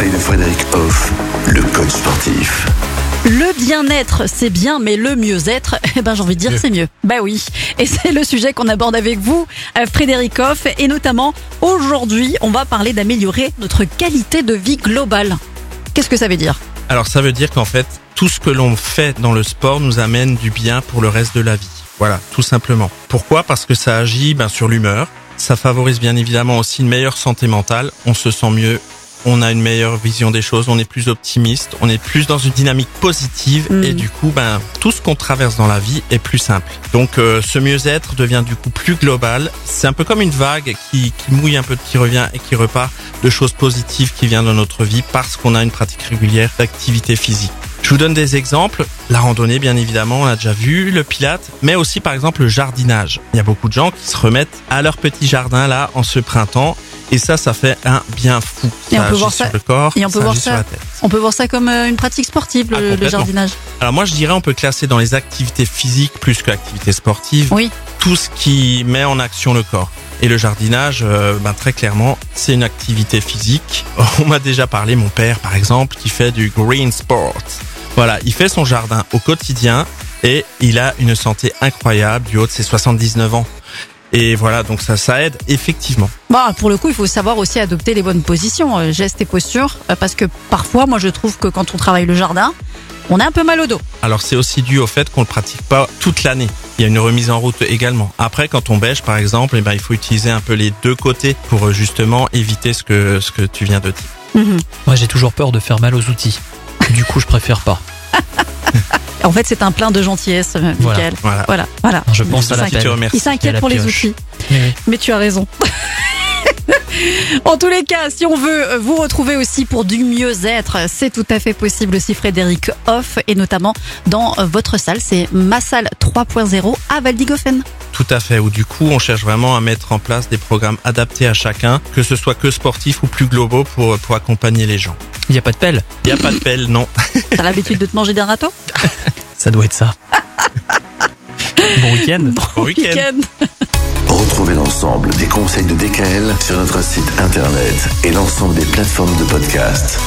conseils de Frédéric Hoff, le coach sportif. Le bien-être, c'est bien, mais le mieux-être, eh ben, j'ai envie de dire, c'est mieux. Bah oui. Et c'est le sujet qu'on aborde avec vous, euh, Frédéric Hoff. Et notamment, aujourd'hui, on va parler d'améliorer notre qualité de vie globale. Qu'est-ce que ça veut dire? Alors ça veut dire qu'en fait, tout ce que l'on fait dans le sport nous amène du bien pour le reste de la vie. Voilà, tout simplement. Pourquoi? Parce que ça agit ben, sur l'humeur. Ça favorise bien évidemment aussi une meilleure santé mentale. On se sent mieux on a une meilleure vision des choses, on est plus optimiste, on est plus dans une dynamique positive Mm. et du coup, ben tout ce qu'on traverse dans la vie est plus simple. Donc euh, ce mieux-être devient du coup plus global. C'est un peu comme une vague qui, qui mouille un peu, qui revient et qui repart de choses positives qui viennent dans notre vie parce qu'on a une pratique régulière d'activité physique. Je vous donne des exemples. La randonnée, bien évidemment, on a déjà vu, le pilate, mais aussi par exemple le jardinage. Il y a beaucoup de gens qui se remettent à leur petit jardin là en ce printemps et ça, ça fait un bien fou. Et on peut voir sur ça- le corps, et on peut ça voir ça- sur la tête. On peut voir ça comme euh, une pratique sportive, Ah, le, jardinage. Alors moi, je dirais, on peut classer dans les activités physiques plus que activités sportives Oui. tout ce qui met en action le corps. Et le jardinage, euh, ben, très clairement, c'est une activité physique. On m'a déjà parlé, mon père par exemple, qui fait du green sport. Voilà, il fait son jardin au quotidien et il a une santé incroyable du haut de ses 79 ans. Et voilà, donc ça, ça aide effectivement. Bah, pour le coup, il faut savoir aussi adopter les bonnes positions, euh, gestes et postures, euh, parce que parfois, moi, je trouve que quand on travaille le jardin, on a un peu mal au dos. Alors c'est aussi dû au fait qu'on le pratique pas toute l'année. Il y a une remise en route également. Après, quand on bêche, par exemple, eh ben, il faut utiliser un peu les deux côtés pour euh, justement éviter ce que, ce que tu viens de dire. Moi, j'ai toujours peur de faire mal aux outils. Du coup, je préfère pas. En fait, c'est un plein de gentillesse, euh, Voilà. Michael. Voilà. Voilà, voilà. Je pense à la Il Je te pelle. remercie. Il s'inquiète pour les outils. Oui, oui. Mais tu as raison. en tous les cas, si on veut vous retrouver aussi pour du mieux-être, c'est tout à fait possible aussi Frédéric Hoff et notamment dans votre salle, c'est ma salle 3.0 à Valdigofen. Tout à fait. Ou du coup, on cherche vraiment à mettre en place des programmes adaptés à chacun, que ce soit que sportifs ou plus globaux pour, pour accompagner les gens. Il n'y a pas de pelle. Il n'y a pas de pelle, non. T'as l'habitude de te manger des râteaux? Ça doit être ça. bon week-end. Bon week-end. Retrouvez l'ensemble des conseils de DKL sur notre site internet et l'ensemble des plateformes de podcast.